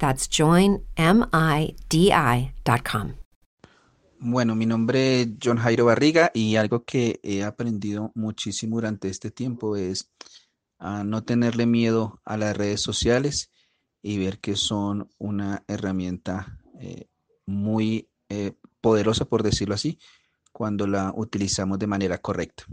That's joinmidi.com. Bueno, mi nombre es John Jairo Barriga y algo que he aprendido muchísimo durante este tiempo es a no tenerle miedo a las redes sociales y ver que son una herramienta eh, muy eh, poderosa, por decirlo así, cuando la utilizamos de manera correcta.